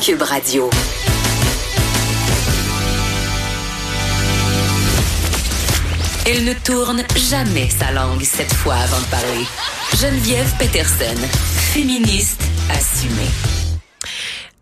Cube. Elle ne tourne jamais sa langue cette fois avant de parler. Geneviève Peterson, féministe assumée.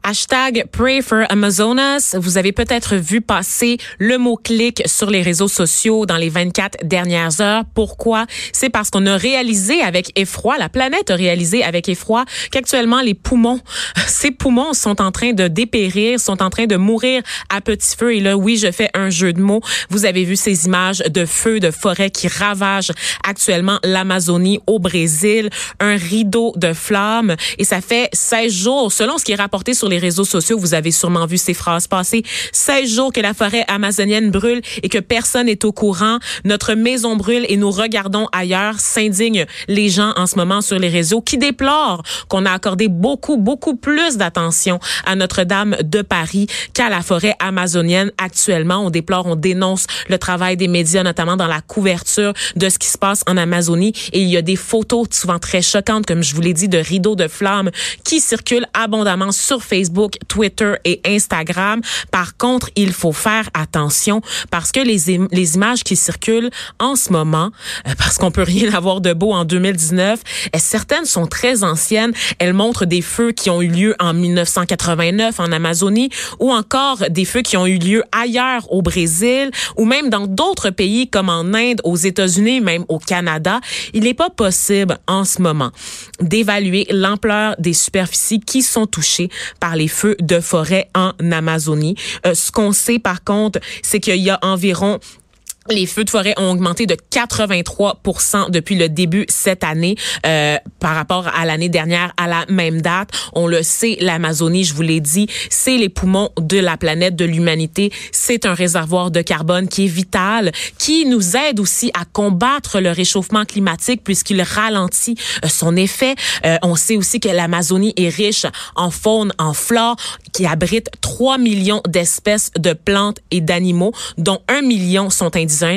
Hashtag Pray for Amazonas. Vous avez peut-être vu passer le mot-clic sur les réseaux sociaux dans les 24 dernières heures. Pourquoi? C'est parce qu'on a réalisé avec effroi, la planète a réalisé avec effroi qu'actuellement les poumons, ces poumons sont en train de dépérir, sont en train de mourir à petit feu. Et là, oui, je fais un jeu de mots. Vous avez vu ces images de feux de forêt qui ravagent actuellement l'Amazonie au Brésil, un rideau de flammes. Et ça fait 16 jours, selon ce qui est rapporté sur les les réseaux sociaux, vous avez sûrement vu ces phrases passer. 16 jours que la forêt amazonienne brûle et que personne n'est au courant. Notre maison brûle et nous regardons ailleurs. S'indignent les gens en ce moment sur les réseaux qui déplorent qu'on a accordé beaucoup, beaucoup plus d'attention à Notre-Dame de Paris qu'à la forêt amazonienne. Actuellement, on déplore, on dénonce le travail des médias, notamment dans la couverture de ce qui se passe en Amazonie. Et il y a des photos souvent très choquantes, comme je vous l'ai dit, de rideaux de flammes qui circulent abondamment sur Facebook Facebook, Twitter et Instagram. Par contre, il faut faire attention parce que les, images qui circulent en ce moment, euh, parce qu'on peut rien avoir de beau en 2019, euh, certaines sont très anciennes. Elles montrent des feux qui ont eu lieu en 1989 en Amazonie ou encore des feux qui ont eu lieu ailleurs au Brésil ou même dans d'autres pays comme en Inde, aux États-Unis, même au Canada. Il n'est pas possible en ce moment d'évaluer l'ampleur des superficies qui sont touchées par les feux de forêt en Amazonie. Euh, ce qu'on sait par contre, c'est qu'il y a environ les feux de forêt ont augmenté de 83 depuis le début cette année euh, par rapport à l'année dernière à la même date. On le sait, l'Amazonie, je vous l'ai dit, c'est les poumons de la planète, de l'humanité. C'est un réservoir de carbone qui est vital, qui nous aide aussi à combattre le réchauffement climatique puisqu'il ralentit euh, son effet. Euh, on sait aussi que l'Amazonie est riche en faune, en flore, qui abrite 3 millions d'espèces de plantes et d'animaux, dont 1 million sont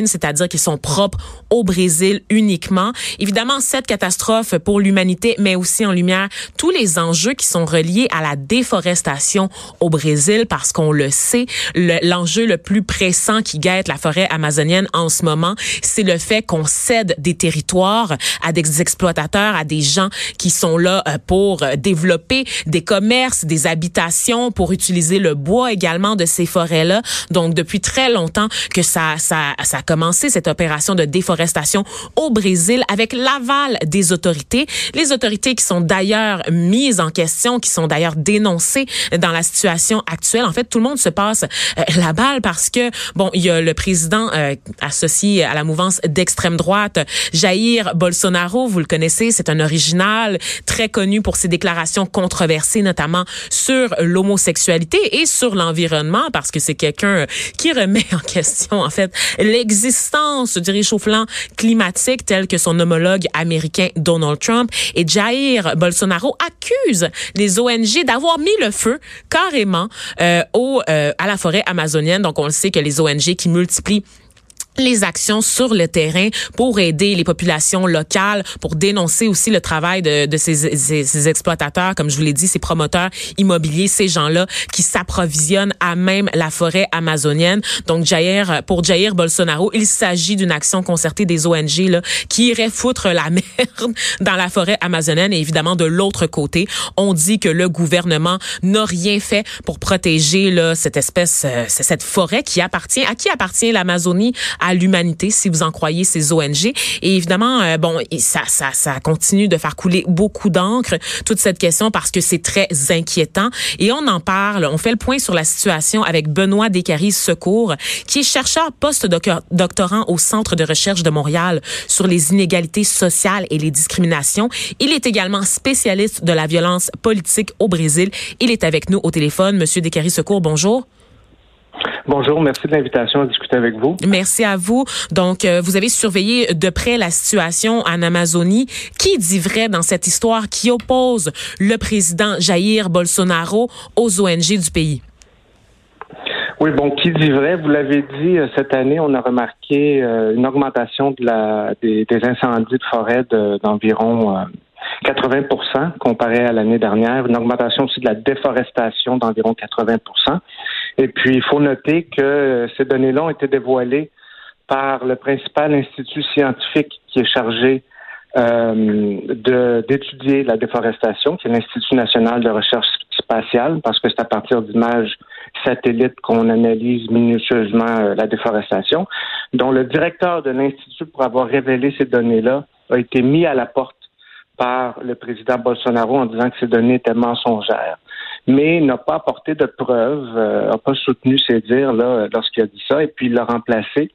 c'est-à-dire qu'ils sont propres au Brésil uniquement. Évidemment, cette catastrophe pour l'humanité met aussi en lumière tous les enjeux qui sont reliés à la déforestation au Brésil parce qu'on le sait, l'enjeu le, plus pressant qui guette la forêt amazonienne en ce moment, c'est le fait qu'on cède des territoires à des exploitateurs, à des gens qui sont là euh, pour euh, développer des commerces, des habitations, pour utiliser le bois également de ces forêts-là. Donc, depuis très longtemps que ça, ça, ça a commencé cette opération de déforestation au Brésil avec l'aval des autorités. Les autorités qui sont d'ailleurs mises en question, qui sont d'ailleurs dénoncées dans la situation actuelle. En fait, tout le monde se passe euh, la balle parce que, bon, il y a le président euh, associé à la mouvance d'extrême droite, Jair Bolsonaro, vous le connaissez, c'est un original très connu pour ses déclarations controversées, notamment sur l'homosexualité et sur l'environnement, parce que c'est quelqu'un qui remet en question, en fait, l'existence du réchauffement climatique tel que son homologue américain Donald Trump. Et Jair Bolsonaro accuse les ONG d'avoir mis le feu carrément euh, au, euh, à la forêt amazonienne. Donc on le sait que les ONG qui multiplient les actions sur le terrain pour aider les populations locales, pour dénoncer aussi le travail de, de ces, ces, exploitateurs, comme je vous l'ai dit, ces promoteurs immobiliers, ces gens-là qui s'approvisionnent à même la forêt amazonienne. Donc, Jair, pour Jair Bolsonaro, il s'agit d'une action concertée des ONG là, qui irait foutre la merde dans la forêt amazonienne. Et évidemment, de l'autre côté, on dit que le gouvernement n'a rien fait pour protéger là, cette espèce, euh, cette forêt qui appartient, à qui appartient l'Amazonie, l'humanité, si vous en croyez ces ONG. Et évidemment, euh, bon, ça, ça, ça continue de faire couler beaucoup d'encre, toute cette question, parce que c'est très inquiétant. Et on en parle, on fait le point sur la situation avec Benoît Descaries Secours, qui est chercheur post-doctorant au Centre de recherche de Montréal sur les inégalités sociales et les discriminations. Il est également spécialiste de la violence politique au Brésil. Il est avec nous au téléphone. Monsieur Descaries Secours, bonjour. Bonjour, merci de l'invitation à discuter avec vous. Merci à vous. Donc, euh, vous avez surveillé de près la situation en Amazonie. Qui dit vrai dans cette histoire qui oppose le président Jair Bolsonaro aux ONG du pays? Oui, bon, qui dit vrai? Vous l'avez dit, euh, cette année, on a remarqué euh, une augmentation de la, des, incendies de forêt d'environ 80% comparé à l'année dernière, une augmentation aussi de la déforestation d'environ 80 Et puis, il faut noter que ces données-là ont été dévoilées par le principal institut scientifique qui est chargé euh, d'étudier la déforestation, qui est l'Institut national de recherche spatiale, parce que c'est à partir d'images satellites qu'on analyse minutieusement euh, la déforestation, dont le directeur de l'Institut, pour avoir révélé ces données-là, a été mis à la porte par le président Bolsonaro en disant que ces données étaient mensongères, mais n'a pas apporté de preuves, n'a euh, pas soutenu ses dires là lorsqu'il a dit ça, et puis il l'a remplacé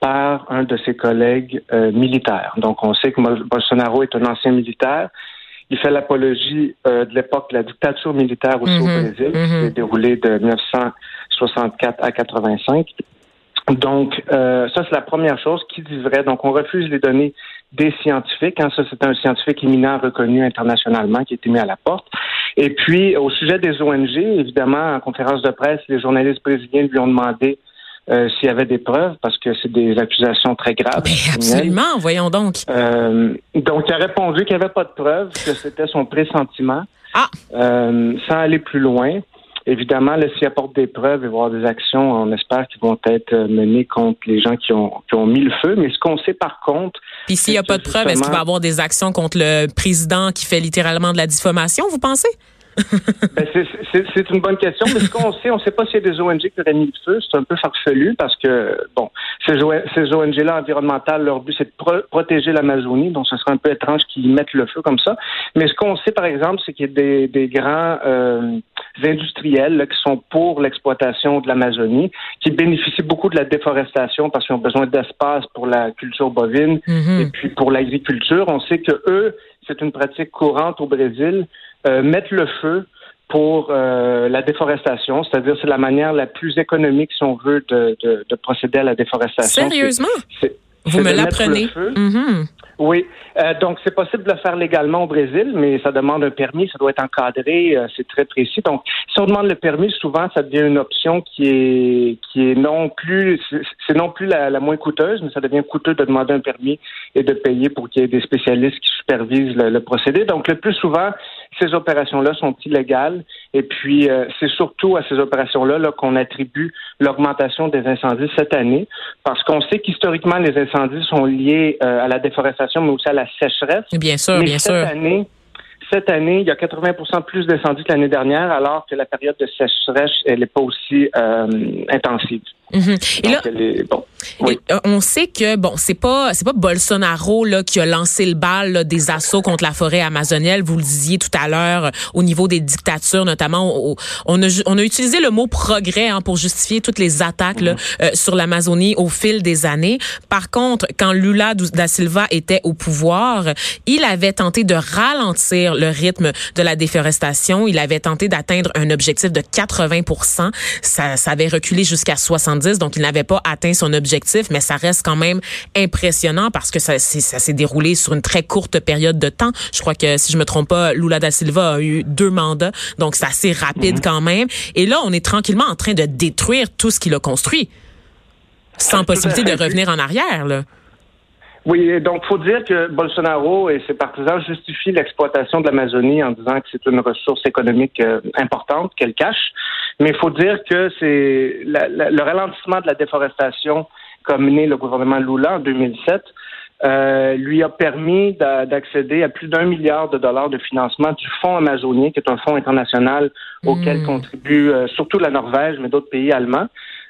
par un de ses collègues euh, militaires. Donc, on sait que Bolsonaro est un ancien militaire. Il fait l'apologie euh, de l'époque de la dictature militaire aussi au mhm. Brésil, qui s'est mhm. déroulée de 1964 à 85. Donc, euh, ça, c'est la première chose qui dit vrai. Donc, on refuse les données des scientifiques. Hein. Ça, c'est un scientifique éminent reconnu internationalement qui a été mis à la porte. Et puis, au sujet des ONG, évidemment, en conférence de presse, les journalistes brésiliens lui ont demandé euh, s'il y avait des preuves, parce que c'est des accusations très graves. absolument, voyons donc. Euh, donc, il a répondu qu'il n'y avait pas de preuves, que c'était son pressentiment. Ah. Euh, sans aller plus loin. Évidemment, s'il apporte des preuves et voir des actions, on espère qu'ils vont être menées contre les gens qui ont, qui ont mis le feu. Mais ce qu'on sait par contre... Puis s'il n'y a pas de preuves, est-ce qu'il va y avoir des actions contre le président qui fait littéralement de la diffamation, vous pensez? ben c'est une bonne question, mais ce qu'on sait, on ne sait pas s'il y a des ONG qui auraient mis le feu. C'est un peu farfelu parce que, bon, ces, ces ONG-là environnementales, leur but, c'est de protéger l'Amazonie, donc ce serait un peu étrange qu'ils mettent le feu comme ça. Mais ce qu'on sait, par exemple, c'est qu'il y a des, des grands euh, industriels qui sont pour l'exploitation de l'Amazonie, qui bénéficient beaucoup de la déforestation parce qu'ils ont besoin d'espace pour la culture bovine mm-hmm. et puis pour l'agriculture. On sait que eux, c'est une pratique courante au Brésil. Euh, mettre le feu pour euh, la déforestation, c'est-à-dire c'est la manière la plus économique, si on veut, de, de, procéder à la déforestation. Sérieusement? Vous me l'apprenez. Mm-hmm. Oui, euh, donc c'est possible de le faire légalement au Brésil, mais ça demande un permis, ça doit être encadré, euh, c'est très précis. Donc, si on demande le permis, souvent ça devient une option qui est qui est non plus c'est non plus la, moins coûteuse, mais ça devient coûteux de demander un permis et de payer pour qu'il y ait des spécialistes qui supervisent le, procédé. Donc, le plus souvent, ces opérations-là sont illégales, et puis euh, c'est surtout à ces opérations-là -là, qu'on attribue l'augmentation des incendies cette année, parce qu'on sait qu'historiquement les incendies sont liés à la déforestation mais aussi à la sécheresse. Bien sûr, bien cette sûr. Année, cette année, il y a 80% plus d'incendies que l'année dernière, alors que la période de sécheresse, elle n'est pas aussi euh, intensive. Mhm. Et là, euh, on sait que bon, c'est pas c'est pas Bolsonaro là qui a lancé le bal des assauts contre la forêt amazonienne. Vous le disiez tout à l'heure euh, au niveau des dictatures, notamment. on a on a utilisé le mot progrès hein, pour justifier toutes les attaques là, mhm. sur l'Amazonie au fil des années. Par contre, quand Lula da Silva était au pouvoir, il avait tenté de ralentir le rythme de la déforestation. Il avait tenté d'atteindre un objectif de 80 ça, ça avait reculé jusqu'à 70 donc il n'avait pas atteint son objectif, mais ça reste quand même impressionnant parce que ça, ça s'est déroulé sur une très courte période de temps. Je crois que, si je me trompe pas, Lula da Silva a eu deux mandats, donc c'est assez rapide mhm. quand même. Et là, on est tranquillement en train de détruire tout ce qu'il a construit, sans possibilité de revenir en arrière. Là. Oui, donc faut dire que Bolsonaro et ses partisans justifient l'exploitation de l'Amazonie en disant que c'est une ressource économique euh, importante qu'elle cache. Mais il faut dire que c'est le ralentissement de la déforestation qu'a mené le gouvernement Lula en 2007 euh, lui a permis d'accéder à plus d'un milliard de dollars de financement du Fonds amazonien, qui est un fonds international auquel mmh. contribue euh, surtout la Norvège, mais d'autres pays allemands.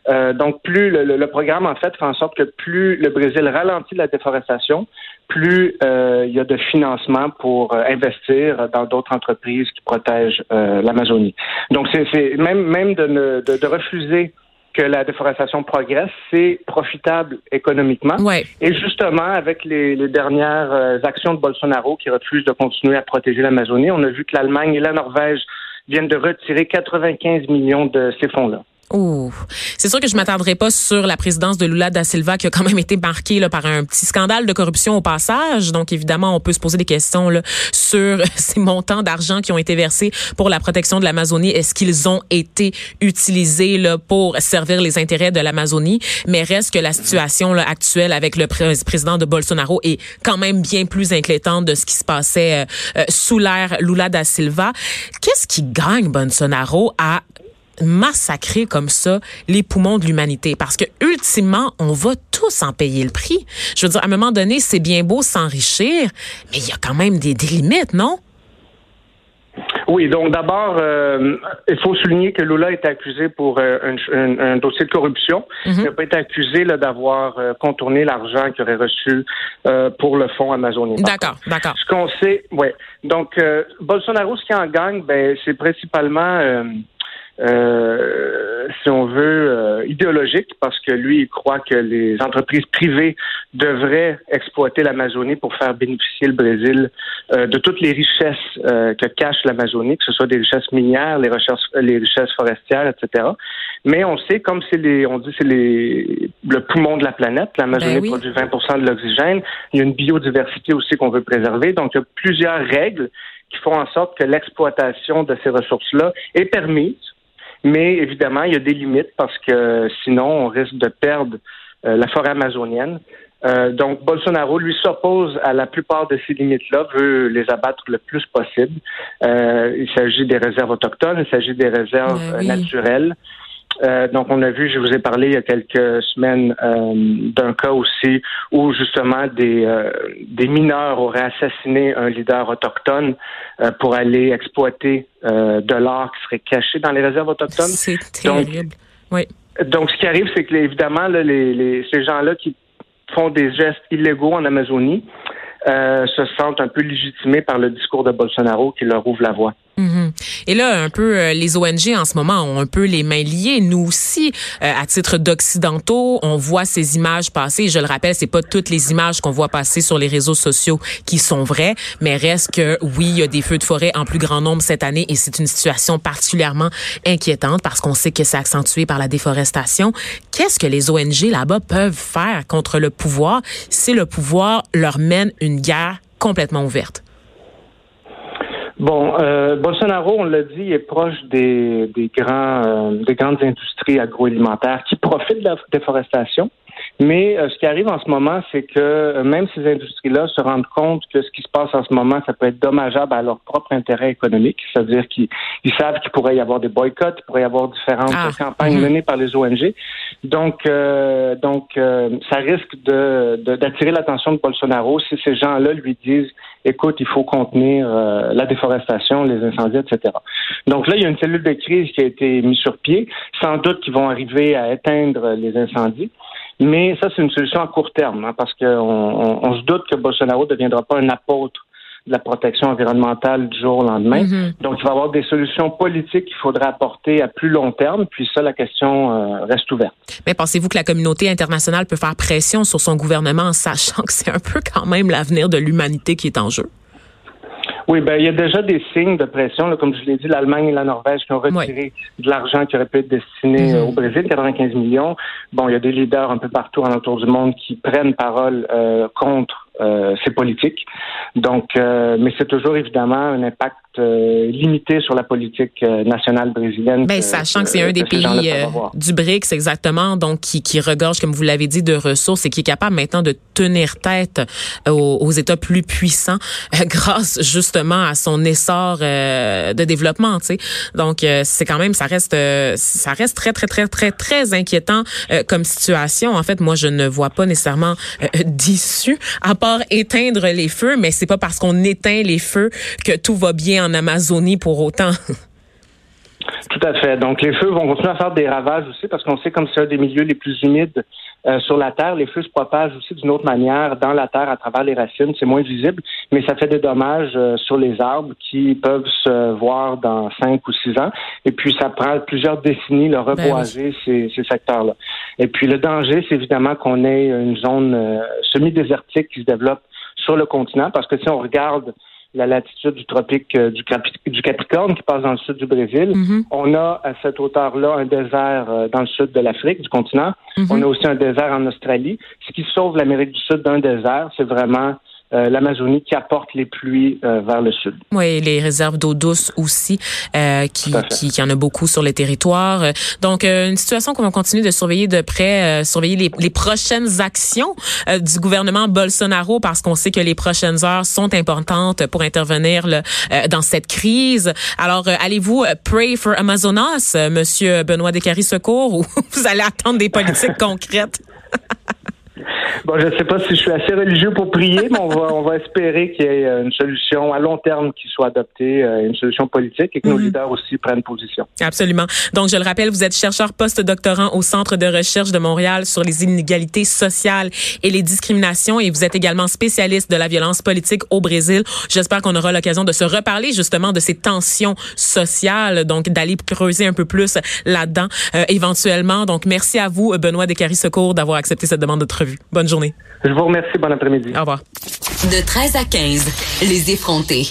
Euh, donc, plus le, programme, en fait, fait en sorte que plus le Brésil ralentit la déforestation, plus euh, il y a de financement pour euh, investir dans d'autres entreprises qui protègent l'Amazonie. Donc, c'est même, même de, de, refuser que la déforestation progresse, c'est profitable économiquement. Et justement, avec les, les, dernières actions de Bolsonaro qui refusent de continuer à protéger l'Amazonie, on a vu que l'Allemagne et la Norvège viennent de retirer 95 millions de ces fonds-là. Oh, c'est sûr que je m'attendrai pas sur la présidence de Lula da Silva qui a quand même été marquée là, par un petit scandale de corruption au passage. Donc évidemment, on peut se poser des questions là, sur ces montants d'argent qui ont été versés pour la protection de l'Amazonie. Est-ce qu'ils ont été utilisés là, pour servir les intérêts de l'Amazonie? Mais reste que la situation là, actuelle avec le président de Bolsonaro est quand même bien plus inquiétante de ce qui se passait euh, euh, sous l'ère Lula da Silva. Qu'est-ce qui gagne Bolsonaro à massacrer comme ça les poumons de l'humanité parce que ultimement on va tous en payer le prix. Je veux dire à un moment donné c'est bien beau s'enrichir mais il y a quand même des, limites, non? Oui, donc d'abord, euh, il faut souligner que Lula est accusé pour euh, un, dossier de corruption. Mhm. Il n'a pas été accusé d'avoir euh, contourné l'argent qu'il aurait reçu pour le fonds amazonien. D'accord, d'accord. Ce qu'on sait, ouais. Donc, Bolsonaro, ce qui en gagne, ben, c'est principalement euh, si on veut, euh, idéologique, parce que lui, il croit que les entreprises privées devraient exploiter l'Amazonie pour faire bénéficier le Brésil euh, de toutes les richesses que cache l'Amazonie, que ce soit des richesses minières, les, recherches, les richesses forestières, etc. Mais on sait, comme c'est les, on dit, c'est les, le poumon de la planète, l'Amazonie ben produit 20% de l'oxygène. Il y a une biodiversité aussi qu'on veut préserver. Donc, il y a plusieurs règles qui font en sorte que l'exploitation de ces ressources-là est permise mais évidemment, il y a des limites parce que sinon, on risque de perdre euh, la forêt amazonienne. Euh, donc, Bolsonaro, lui, s'oppose à la plupart de ces limites-là, veut les abattre le plus possible. Euh, il s'agit des réserves autochtones, il s'agit des réserves ben naturelles. Euh, donc, on a vu, je vous ai parlé il y a quelques semaines euh, d'un cas aussi où justement des, euh, des mineurs auraient assassiné un leader autochtone pour aller exploiter de l'or qui serait caché dans les réserves autochtones. C'est terrible. oui. Donc, ce qui arrive, c'est que évidemment, les, les, ces gens-là qui font des gestes illégaux en Amazonie se sentent un peu légitimés par le discours de Bolsonaro qui leur ouvre la voie. Mhm. Et là, un peu, euh, les ONG en ce moment ont un peu les mains liées. Nous aussi, euh, à titre d'occidentaux, on voit ces images passer. Je le rappelle, c'est pas toutes les images qu'on voit passer sur les réseaux sociaux qui sont vraies, mais reste que oui, il y a des feux de forêt en plus grand nombre cette année et c'est une situation particulièrement inquiétante parce qu'on sait que c'est accentué par la déforestation. Qu'est-ce que les ONG là-bas peuvent faire contre le pouvoir? Si le pouvoir leur mène une guerre complètement ouverte? Bon, euh, Bolsonaro, on l'a dit, est proche des, des grands, euh, des grandes industries agroalimentaires qui profitent de la déforestation. Mais euh, ce qui arrive en ce moment, c'est que euh, même ces industries-là se rendent compte que ce qui se passe en ce moment, ça peut être dommageable à leur propre intérêt économique. C'est-à-dire qu'ils savent qu'il pourrait y avoir des boycotts, il pourrait y avoir différentes ah. campagnes mhm. menées par les ONG. Donc, euh, donc ça risque de d'attirer l'attention de Bolsonaro si ces gens-là lui disent écoute, il faut contenir la déforestation, les incendies, etc. Donc là, il y a une cellule de crise qui a été mise sur pied. Sans doute qu'ils vont arriver à éteindre les incendies. Mais ça, c'est une solution à court terme, hein, parce qu'on on, se doute que Bolsonaro ne deviendra pas un apôtre de la protection environnementale du jour au lendemain. Mm-hmm. Donc, il va y avoir des solutions politiques qu'il faudra apporter à plus long terme, puis ça, la question euh, reste ouverte. Mais pensez-vous que la communauté internationale peut faire pression sur son gouvernement en sachant que c'est un peu quand même l'avenir de l'humanité qui est en jeu? Oui, ben il y a déjà des signes de pression. Là, comme je l'ai dit, l'Allemagne et la Norvège qui ont retiré de l'argent qui aurait pu être destiné mhm. au Brésil, 95 millions. Bon, il y a des leaders un peu partout autour du monde qui prennent parole euh, contre euh, ces politiques. Donc, euh, mais c'est toujours évidemment un impact euh, limité sur la politique euh, nationale brésilienne. Ben, sachant que c'est un des pays euh, du BRICS exactement, donc qui, qui regorge, comme vous l'avez dit, de ressources et qui est capable maintenant de tenir tête aux, aux États plus puissants grâce justement à son essor de développement. Tu sais, donc c'est quand même, ça reste, ça reste très très très très très inquiétant comme situation. En fait, moi je ne vois pas nécessairement d'issue à part éteindre les feux, mais c'est pas parce qu'on éteint les feux que tout va bien en Amazonie pour autant. Tout à fait. Donc, les feux vont continuer à faire des ravages aussi parce qu'on sait comme c'est un des milieux les plus humides euh, sur la Terre, les feux se propagent aussi d'une autre manière dans la Terre à travers les racines. C'est moins visible, mais ça fait des dommages euh, sur les arbres qui peuvent se voir dans cinq ou six ans. Et puis, ça prend plusieurs décennies de reboiser ben ces, secteurs-là. Et puis, le danger, c'est évidemment qu'on ait une zone euh, semi-désertique qui se développe sur le continent parce que si on regarde la latitude du tropique du, du, Capricorne qui passe dans le sud du Brésil. Mm-hmm. On a à cette hauteur-là un désert dans le sud de l'Afrique, du continent. Mm-hmm. On a aussi un désert en Australie. Ce qui sauve l'Amérique du Sud d'un désert, c'est vraiment euh, l'Amazonie qui apporte les pluies euh, vers le sud. Oui, les réserves d'eau douce aussi, euh, qui, qui, qui, en a beaucoup sur le territoire. Donc, une situation qu'on va continuer de surveiller de près, surveiller les, les, prochaines actions du gouvernement Bolsonaro, parce qu'on sait que les prochaines heures sont importantes pour intervenir le, dans cette crise. Alors, allez-vous pray for Amazonas, Monsieur Benoît Descaries-Secours, ou vous allez attendre des politiques concrètes? Bon, je ne sais pas si je suis assez religieux pour prier, mais on va, on va espérer qu'il y ait euh, une solution à long terme qui soit adoptée, euh, une solution politique et que nos mhm. leaders aussi prennent position. Absolument. Donc, je le rappelle, vous êtes chercheur post-doctorant au Centre de recherche de Montréal sur les inégalités sociales et les discriminations et vous êtes également spécialiste de la violence politique au Brésil. J'espère qu'on aura l'occasion de se reparler justement de ces tensions sociales, donc d'aller creuser un peu plus là-dedans euh, éventuellement. Donc, merci à vous, Benoît Descaries-Secours, d'avoir accepté cette demande de revue. Bonne journée. Je vous remercie. Bon après-midi. Au revoir. De 13 à 15, les effrontés.